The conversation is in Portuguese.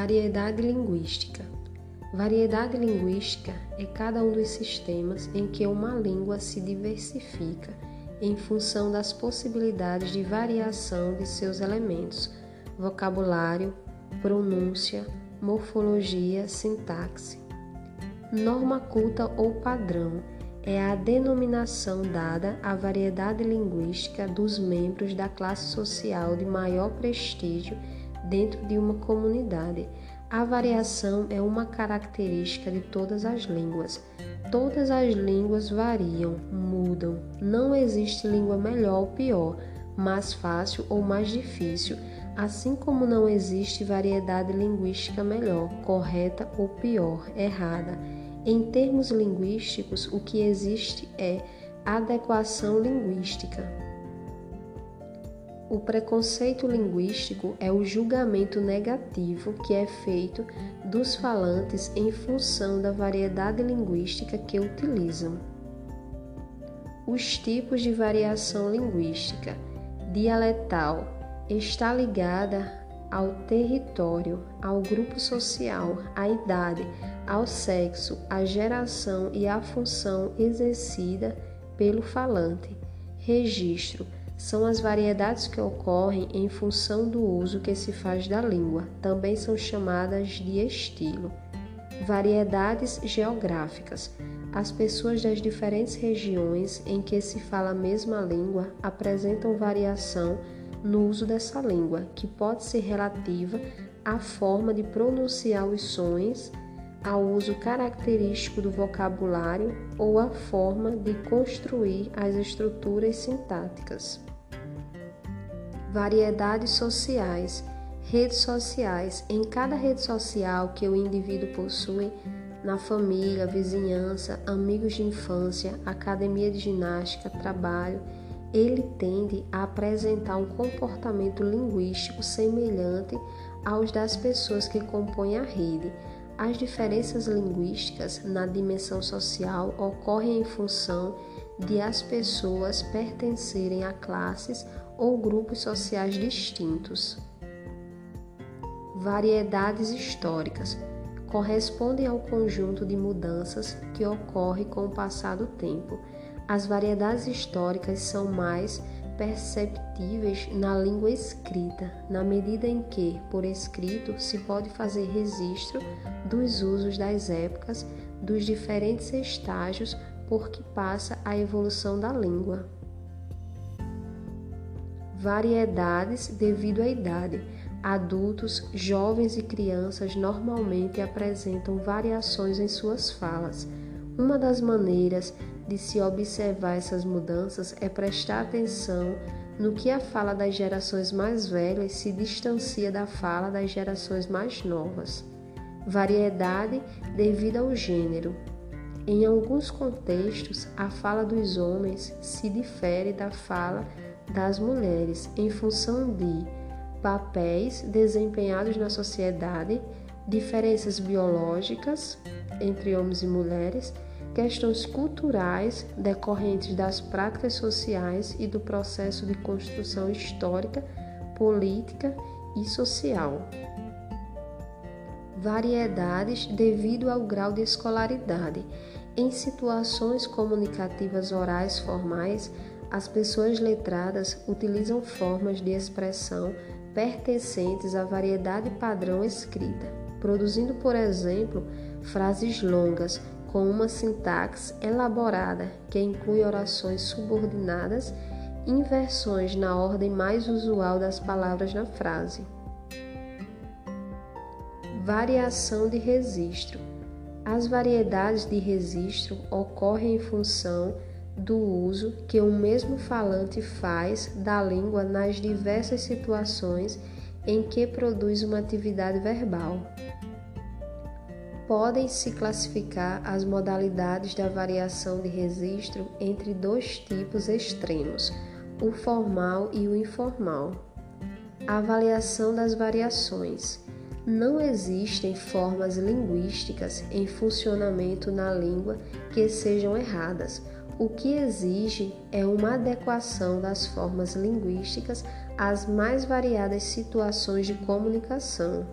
Variedade linguística. Variedade linguística é cada um dos sistemas em que uma língua se diversifica em função das possibilidades de variação de seus elementos, vocabulário, pronúncia, morfologia, sintaxe. Norma culta ou padrão é a denominação dada à variedade linguística dos membros da classe social de maior prestígio dentro de uma comunidade. A variação é uma característica de todas as línguas. Todas as línguas variam, mudam. Não existe língua melhor ou pior, mais fácil ou mais difícil, assim como não existe variedade linguística melhor, correta ou pior, errada. Em termos linguísticos, o que existe é adequação linguística. O preconceito linguístico é o julgamento negativo que é feito dos falantes em função da variedade linguística que utilizam. Os tipos de variação linguística dialetal está ligada ao território, ao grupo social, à idade, ao sexo, à geração e à função exercida pelo falante. Registro são as variedades que ocorrem em função do uso que se faz da língua, também são chamadas de estilo. Variedades geográficas. As pessoas das diferentes regiões em que se fala a mesma língua apresentam variação no uso dessa língua, que pode ser relativa à forma de pronunciar os sons, ao uso característico do vocabulário ou à forma de construir as estruturas sintáticas variedades sociais, redes sociais. Em cada rede social que o indivíduo possui, na família, vizinhança, amigos de infância, academia de ginástica, trabalho, ele tende a apresentar um comportamento linguístico semelhante aos das pessoas que compõem a rede. As diferenças linguísticas na dimensão social ocorrem em função de as pessoas pertencerem a classes ou grupos sociais distintos. Variedades históricas correspondem ao conjunto de mudanças que ocorre com o passar do tempo. As variedades históricas são mais perceptíveis na língua escrita, na medida em que, por escrito, se pode fazer registro dos usos das épocas, dos diferentes estágios por que passa a evolução da língua variedades devido à idade. Adultos, jovens e crianças normalmente apresentam variações em suas falas. Uma das maneiras de se observar essas mudanças é prestar atenção no que a fala das gerações mais velhas se distancia da fala das gerações mais novas. Variedade devido ao gênero. Em alguns contextos, a fala dos homens se difere da fala das mulheres em função de papéis desempenhados na sociedade, diferenças biológicas entre homens e mulheres, questões culturais decorrentes das práticas sociais e do processo de construção histórica, política e social. Variedades devido ao grau de escolaridade. Em situações comunicativas orais formais, as pessoas letradas utilizam formas de expressão pertencentes à variedade padrão escrita, produzindo, por exemplo, frases longas com uma sintaxe elaborada que inclui orações subordinadas, inversões na ordem mais usual das palavras na frase. Variação de registro. As variedades de registro ocorrem em função do uso que o mesmo falante faz da língua nas diversas situações em que produz uma atividade verbal. Podem-se classificar as modalidades da variação de registro entre dois tipos extremos, o formal e o informal. Avaliação das variações. Não existem formas linguísticas em funcionamento na língua que sejam erradas o que exige é uma adequação das formas linguísticas às mais variadas situações de comunicação.